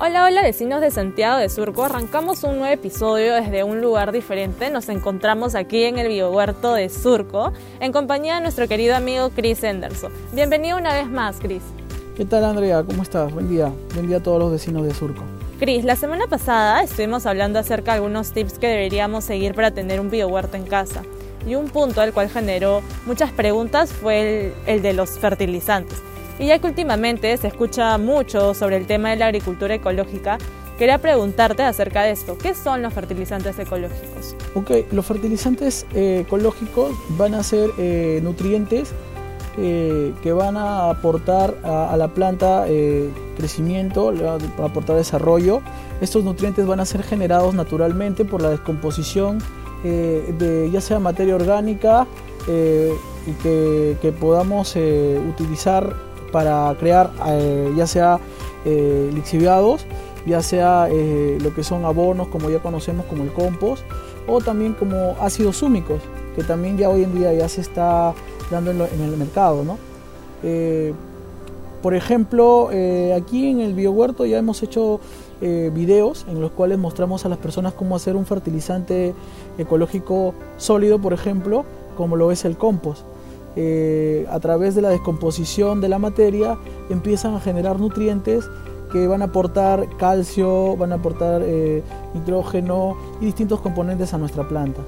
Hola, hola vecinos de Santiago de Surco. Arrancamos un nuevo episodio desde un lugar diferente. Nos encontramos aquí en el biohuerto de Surco en compañía de nuestro querido amigo Chris Henderson. Bienvenido una vez más, Chris. ¿Qué tal, Andrea? ¿Cómo estás? Buen día. Buen día a todos los vecinos de Surco. Chris, la semana pasada estuvimos hablando acerca de algunos tips que deberíamos seguir para tener un biohuerto en casa. Y un punto al cual generó muchas preguntas fue el, el de los fertilizantes. Y ya que últimamente se escucha mucho sobre el tema de la agricultura ecológica, quería preguntarte acerca de esto. ¿Qué son los fertilizantes ecológicos? Ok, los fertilizantes eh, ecológicos van a ser eh, nutrientes eh, que van a aportar a, la planta crecimiento, le van a aportar desarrollo. Estos nutrientes van a ser generados naturalmente por la descomposición de ya sea materia orgánica y que, que podamos utilizar para crear eh, ya sea eh, lixiviados, ya sea eh, lo que son abonos como ya conocemos como el compost o también como ácidos húmicos que también ya hoy en día ya se está dando en, el mercado. ¿no? por ejemplo, aquí en el biohuerto ya hemos hecho videos en los cuales mostramos a las personas cómo hacer un fertilizante ecológico sólido, por ejemplo, como lo es el compost. Eh, a través de la descomposición de la materia empiezan a generar nutrientes que van a aportar calcio, van a aportar eh, nitrógeno y distintos componentes a nuestra planta.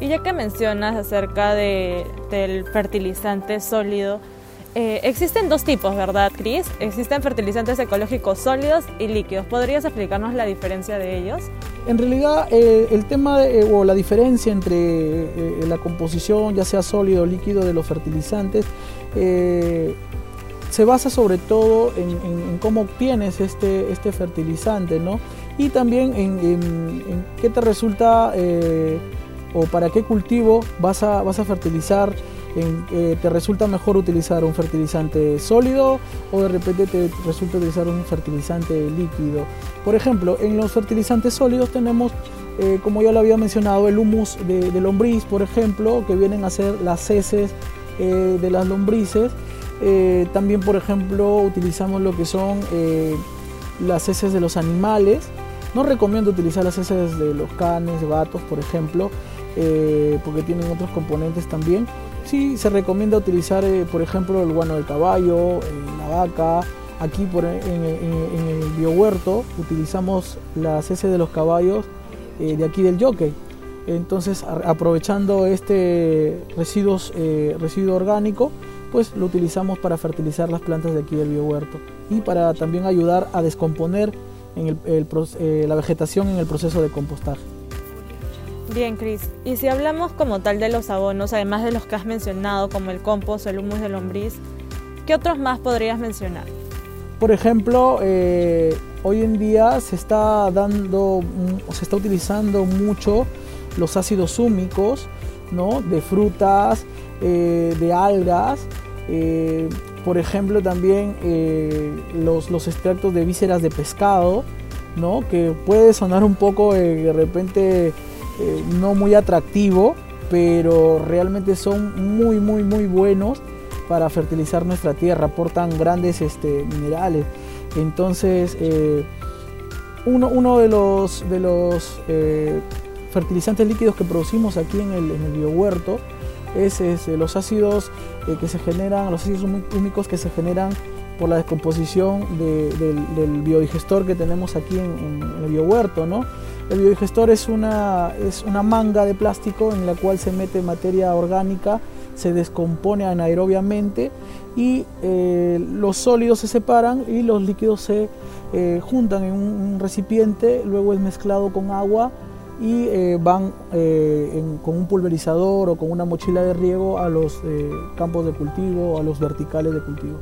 Y ya que mencionas acerca del fertilizante sólido, eh, existen dos tipos, ¿verdad, Cris? Existen fertilizantes ecológicos sólidos y líquidos. ¿Podrías explicarnos la diferencia de ellos? En realidad, eh, el tema o la diferencia entre eh, la composición, ya sea sólido o líquido, de los fertilizantes, se basa sobre todo en, cómo obtienes este, este fertilizante, ¿no? Y también en, qué te resulta o para qué cultivo vas a, vas a fertilizar eh, te resulta mejor utilizar un fertilizante sólido o de repente te resulta utilizar un fertilizante líquido. Por ejemplo, en los fertilizantes sólidos tenemos, eh, como ya lo había mencionado, el humus de, lombriz, por ejemplo, que vienen a ser las heces eh, de las lombrices. también, por ejemplo, utilizamos lo que son las heces de los animales. No recomiendo utilizar las heces de los canes, gatos, por ejemplo, porque tienen otros componentes también. Sí, se recomienda utilizar, eh, por ejemplo, el guano del caballo, eh, la vaca. Aquí por, en, el biohuerto utilizamos las heces de los caballos eh, de aquí del jockey. Entonces, aprovechando este residuo orgánico, pues lo utilizamos para fertilizar las plantas de aquí del biohuerto y para también ayudar a descomponer la vegetación en el proceso de compostaje. Bien, Cris. Y si hablamos como tal de los abonos, además de los que has mencionado, como el compost o el humus de lombriz, ¿qué otros más podrías mencionar? Por ejemplo, eh, hoy en día se está dando, se está utilizando mucho los ácidos húmicos, ¿no? De frutas, eh, de algas. Eh, por ejemplo, también los, los, extractos de vísceras de pescado, ¿no? Que puede sonar un poco de repente eh, no muy atractivo, pero realmente son muy, muy, muy buenos para fertilizar nuestra tierra, aportan grandes este, minerales. Entonces, eh, uno, de los, de los eh, fertilizantes líquidos que producimos aquí en el, en el biohuerto es, los ácidos que se generan, los ácidos húmicos que se generan por la descomposición del, biodigestor que tenemos aquí en, el biohuerto, ¿no? El biodigestor es una, es una manga de plástico en la cual se mete materia orgánica, se descompone anaerobiamente y eh, los sólidos se separan y los líquidos se eh, juntan en un, recipiente, luego es mezclado con agua y eh, van con un pulverizador o con una mochila de riego a los campos de cultivo, a los verticales de cultivo.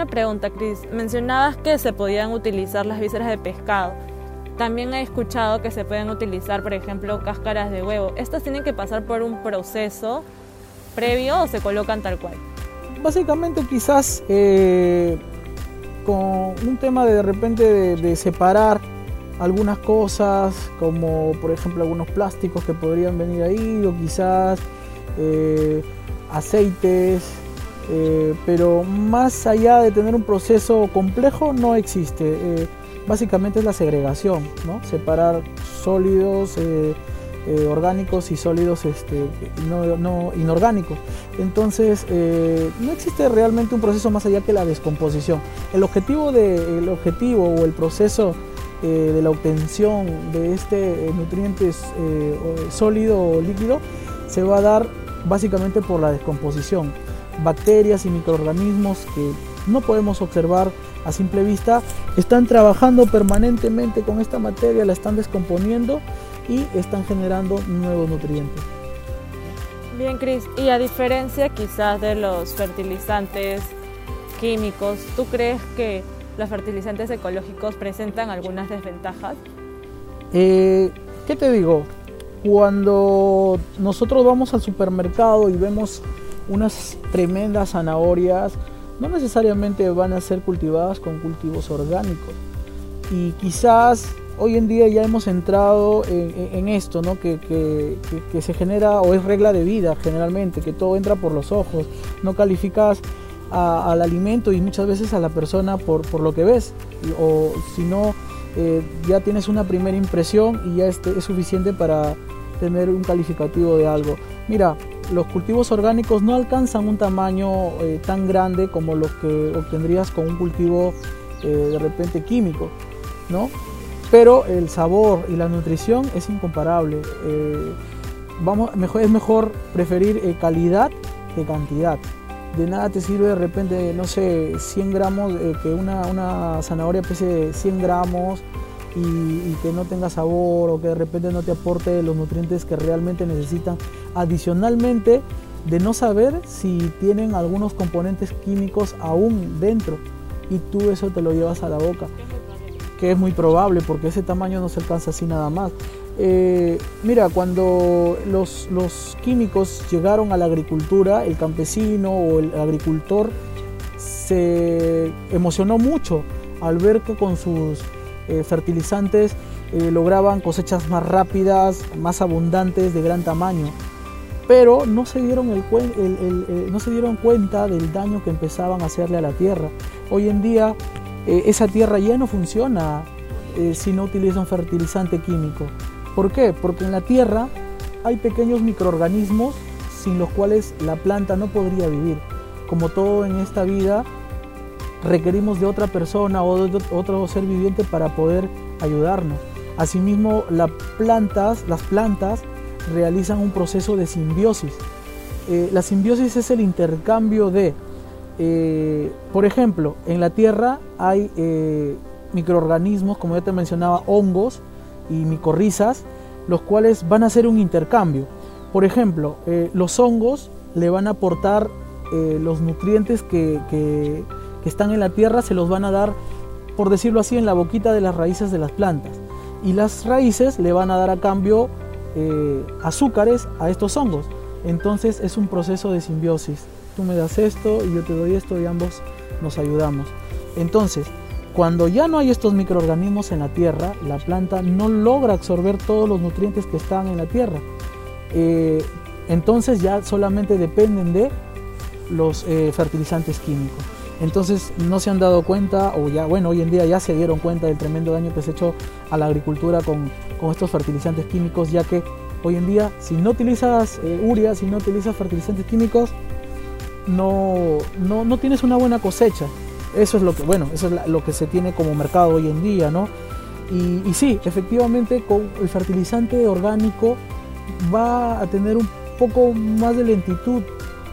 Una pregunta, Cris. Mencionabas que se podían utilizar las vísceras de pescado. También he escuchado que se pueden utilizar, por ejemplo, cáscaras de huevo. ¿Estas tienen que pasar por un proceso previo o se colocan tal cual? Básicamente quizás eh, con un tema de, de repente de, separar algunas cosas, como por ejemplo algunos plásticos que podrían venir ahí, o quizás eh, aceites, eh, pero más allá de tener un proceso complejo no existe básicamente es la segregación, separar sólidos eh, eh, orgánicos y sólidos este, no, inorgánicos. Entonces, eh, no existe realmente un proceso más allá que la descomposición. El objetivo, de, el objetivo o el proceso de la obtención de este nutriente sólido o líquido se va a dar básicamente por la descomposición. Bacterias y microorganismos que no podemos observar a simple vista, están trabajando permanentemente con esta materia, la están descomponiendo y están generando nuevos nutrientes. Bien, Cris, y a diferencia quizás de los fertilizantes químicos, ¿tú crees que los fertilizantes ecológicos presentan algunas desventajas? Eh, ¿Qué te digo? Cuando nosotros vamos al supermercado y vemos unas tremendas zanahorias, no necesariamente van a ser cultivadas con cultivos orgánicos. Y quizás hoy en día ya hemos entrado en, esto, ¿no? Que, se genera o es regla de vida generalmente, que todo entra por los ojos, no calificas al alimento y muchas veces a la persona por, por lo que ves, o si no, eh, ya tienes una primera impresión y ya este es suficiente para tener un calificativo de algo. Mira, los cultivos orgánicos no alcanzan un tamaño eh, tan grande como los que obtendrías con un cultivo eh, de repente químico, ¿no? Pero el sabor y la nutrición es incomparable. Eh, vamos, es mejor preferir calidad que cantidad. De nada te sirve de repente, no sé, 100 gramos, que una, una zanahoria pese 100 gramos y, que no tenga sabor o que de repente no te aporte los nutrientes que realmente necesitan. Adicionalmente, de no saber si tienen algunos componentes químicos aún dentro y tú eso te lo llevas a la boca, que es muy probable porque ese tamaño no se alcanza así nada más. Eh, mira, cuando los, los químicos llegaron a la agricultura, el campesino o el agricultor se emocionó mucho al ver que con sus eh, fertilizantes eh, lograban cosechas más rápidas, más abundantes, de gran tamaño. Pero no se, dieron el, no se dieron cuenta del daño que empezaban a hacerle a la tierra. Hoy en día eh, esa tierra ya no funciona si no utiliza un fertilizante químico. ¿Por qué? Porque en la tierra hay pequeños microorganismos sin los cuales la planta no podría vivir. Como todo en esta vida, requerimos de otra persona o de otro ser viviente para poder ayudarnos. Asimismo, las plantas, las plantas realizan un proceso de simbiosis. Eh, la simbiosis es el intercambio de, eh, por ejemplo, en la tierra hay eh, microorganismos, como ya te mencionaba, hongos y micorrizas, los cuales van a hacer un intercambio. Por ejemplo, los hongos le van a aportar los nutrientes que que están en la tierra se los van a dar, por decirlo así, en la boquita de las raíces de las plantas. Y las raíces le van a dar a cambio eh, azúcares a estos hongos. Entonces es un proceso de simbiosis. Tú me das esto y yo te doy esto y ambos nos ayudamos. Entonces, cuando ya no hay estos microorganismos en la tierra, la planta no logra absorber todos los nutrientes que están en la tierra. Eh, entonces ya solamente dependen de los eh, fertilizantes químicos. Entonces no se han dado cuenta, o ya, bueno, hoy en día ya se dieron cuenta del tremendo daño que se ha hecho a la agricultura con, estos fertilizantes químicos, ya que hoy en día si no utilizas eh, urea, si no utilizas fertilizantes químicos, no, no, tienes una buena cosecha. Eso es lo que, bueno, eso es lo que se tiene como mercado hoy en día, ¿no? Y, y sí, efectivamente con el fertilizante orgánico va a tener un poco más de lentitud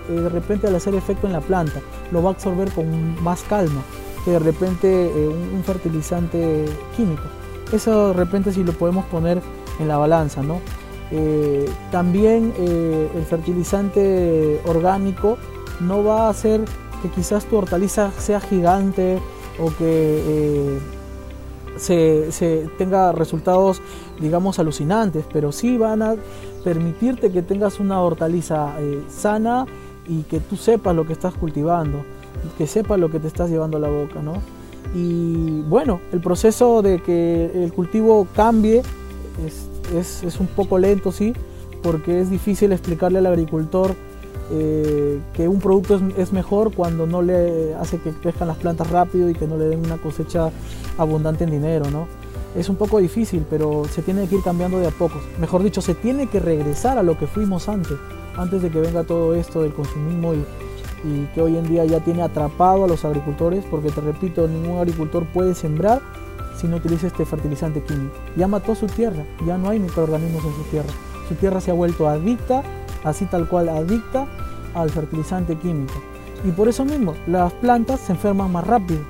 de repente al hacer efecto en la planta, lo va a absorber con más calma que de repente eh, un, fertilizante químico. Eso de repente si lo podemos poner en la balanza, ¿no? Eh, también el fertilizante orgánico no va a hacer que quizás tu hortaliza sea gigante o que se, se, tenga resultados, digamos, alucinantes, pero sí van a permitirte que tengas una hortaliza sana y que tú sepas lo que estás cultivando, que sepas lo que te estás llevando a la boca, ¿no? Y bueno, el proceso de que el cultivo cambie es, es, un poco lento, sí, porque es difícil explicarle al agricultor eh, que, un producto es, mejor cuando no le hace que crezcan las plantas rápido y que no le den una cosecha abundante en dinero, ¿no? Es un poco difícil, pero se tiene que ir cambiando de a pocos. Mejor dicho, se tiene que regresar a lo que fuimos antes, antes de que venga todo esto del consumismo y, y que hoy en día ya tiene atrapado a los agricultores, porque te repito, ningún agricultor puede sembrar si no utiliza este fertilizante químico. Ya mató su tierra, ya no hay microorganismos en su tierra. Su tierra se ha vuelto adicta, así tal cual adicta al fertilizante químico. Y por eso mismo, las plantas se enferman más rápido.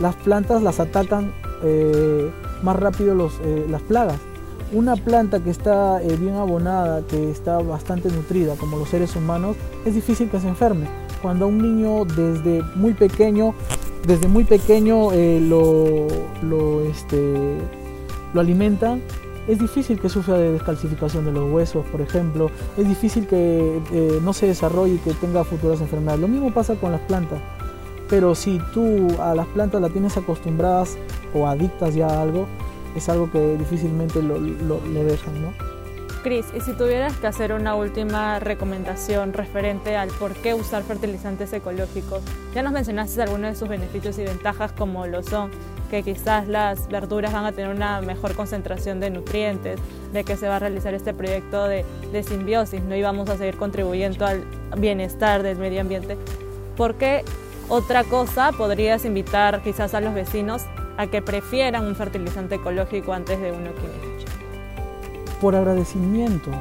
Las plantas las atacan eh, más rápido los, eh, las plagas. Una planta que está eh, bien abonada, que está bastante nutrida, como los seres humanos, es difícil que se enferme. Cuando un niño desde muy pequeño, desde muy pequeño lo, lo, este, lo alimentan, es difícil que sufra de descalcificación de los huesos, por ejemplo. Es difícil que no se desarrolle y que tenga futuras enfermedades. Lo mismo pasa con las plantas. Pero si tú a las plantas las tienes acostumbradas o adictas ya a algo, es algo que difícilmente lo, lo, lo dejan, ¿no? Cris, y si tuvieras que hacer una última recomendación referente al por qué usar fertilizantes ecológicos, ya nos mencionaste algunos de sus beneficios y ventajas como lo son que quizás las verduras van a tener una mejor concentración de nutrientes, de que se va a realizar este proyecto de, de simbiosis, ¿no? y vamos a seguir contribuyendo al bienestar del medio ambiente. ¿Por qué otra cosa podrías invitar quizás a los vecinos a que prefieran un fertilizante ecológico antes de uno químico? por agradecimiento,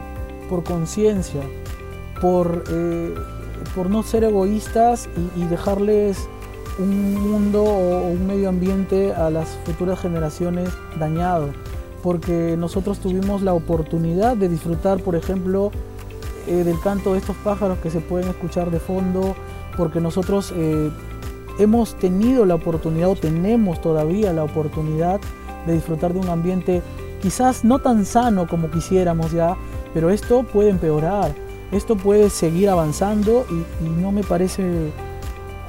por conciencia, por, eh, por no ser egoístas y, dejarles un mundo o un medio ambiente a las futuras generaciones dañado. Porque nosotros tuvimos la oportunidad de disfrutar, por ejemplo, eh, del canto de estos pájaros que se pueden escuchar de fondo, porque nosotros eh, hemos tenido la oportunidad o tenemos todavía la oportunidad de disfrutar de un ambiente quizás no tan sano como quisiéramos ya, pero esto puede empeorar, esto puede seguir avanzando y, no me parece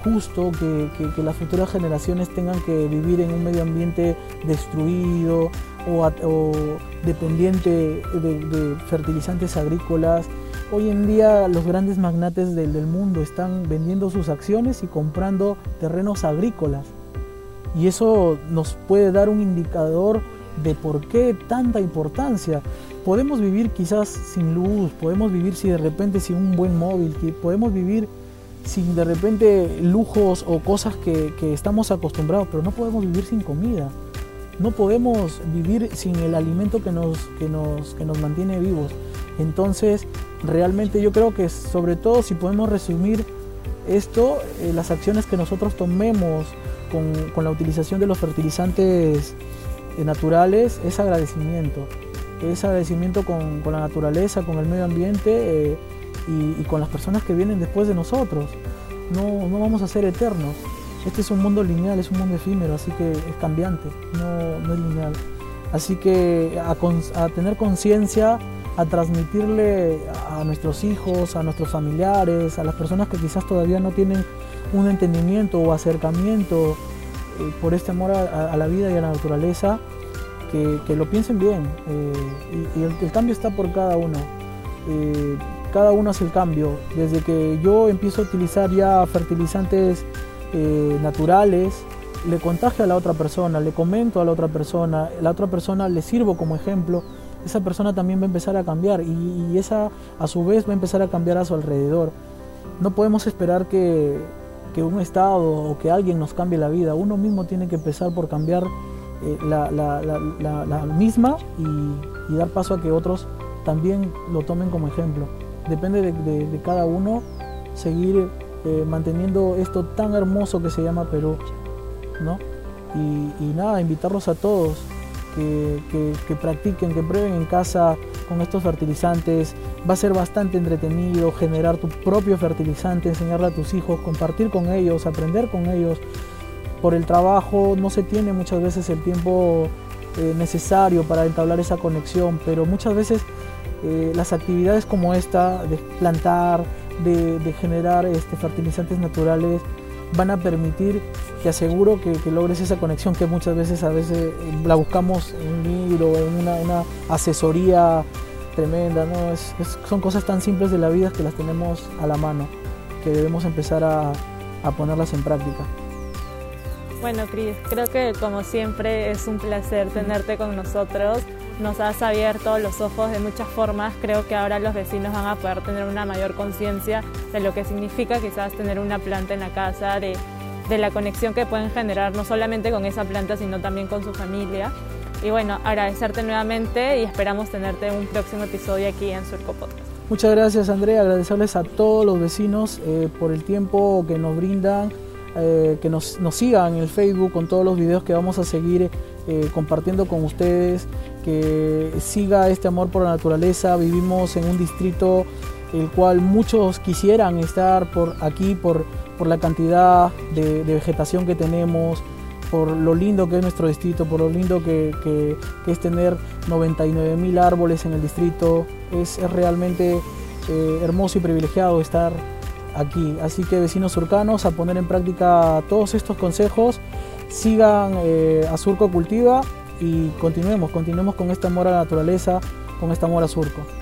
justo que, las futuras generaciones tengan que vivir en un medio ambiente destruido o, dependiente de, fertilizantes agrícolas. Hoy en día los grandes magnates del, mundo están vendiendo sus acciones y comprando terrenos agrícolas. Y eso nos puede dar un indicador de por qué tanta importancia. Podemos vivir quizás sin luz, podemos vivir si de repente sin un buen móvil, podemos vivir sin de repente lujos o cosas que, estamos acostumbrados, pero no podemos vivir sin comida. No podemos vivir sin el alimento que nos, que nos, que nos mantiene vivos. Entonces, realmente yo creo que sobre todo si podemos resumir esto, eh, las acciones que nosotros tomemos con, con la utilización de los fertilizantes eh, naturales es agradecimiento. Es agradecimiento con, la naturaleza, con el medio ambiente eh, y, con las personas que vienen después de nosotros. No, no, vamos a ser eternos. Este es un mundo lineal, es un mundo efímero, así que es cambiante, no, no es lineal. Así que a, a tener conciencia, a transmitirle a nuestros hijos, a nuestros familiares, a las personas que quizás todavía no tienen un entendimiento o acercamiento eh, por este amor a, la vida y a la naturaleza, que, lo piensen bien. Eh, y, el, cambio está por cada uno. Eh, cada uno hace el cambio. Desde que yo empiezo a utilizar ya fertilizantes naturales, le contagio a la otra persona, le comento a la otra persona, la otra persona le sirvo como ejemplo, esa persona también va a empezar a cambiar y, esa a su vez va a empezar a cambiar a su alrededor. No podemos esperar que, que un Estado o que alguien nos cambie la vida. Uno mismo tiene que empezar por cambiar eh, la, misma y, dar paso a que otros también lo tomen como ejemplo. Depende de, cada uno seguir eh, manteniendo esto tan hermoso que se llama Perú. ¿no? Y nada, invitarlos a todos que, practiquen, que prueben en casa con estos fertilizantes. Va a ser bastante entretenido generar tu propio fertilizante, enseñarle a tus hijos, compartir con ellos, aprender con ellos. Por el trabajo no se tiene muchas veces el tiempo eh, necesario para entablar esa conexión, pero muchas veces eh, las actividades como esta, de plantar, de, generar este, fertilizantes naturales, van a permitir te aseguro que, logres esa conexión que muchas veces a veces la buscamos en un libro, en una, asesoría tremenda, ¿no? son cosas tan simples de la vida que las tenemos a la mano. que debemos empezar a, a ponerlas en práctica. Bueno, Cris, creo que como siempre es un placer tenerte con nosotros. Nos has abierto los ojos de muchas formas. Creo que ahora los vecinos van a poder tener una mayor conciencia de lo que significa quizás tener una planta en la casa, de, de la conexión que pueden generar no solamente con esa planta, sino también con su familia. Y bueno, agradecerte nuevamente y esperamos tenerte en un próximo episodio aquí en Surco Podcast. Muchas gracias Andrea, agradecerles a todos los vecinos eh, por el tiempo que nos brindan eh, que nos, sigan en el Facebook con todos los videos que vamos a seguir eh, compartiendo con ustedes, que siga este amor por la naturaleza. Vivimos en un distrito el cual muchos quisieran estar por aquí por, por la cantidad de, vegetación que tenemos, por lo lindo que es nuestro distrito, por lo lindo que, es tener 99 mil árboles en el distrito. Es, realmente eh, hermoso y privilegiado estar aquí. Así que vecinos surcanos, a poner en práctica todos estos consejos, sigan eh, a Surco Cultiva y continuemos, continuemos con este amor a la naturaleza, con este amor a Surco.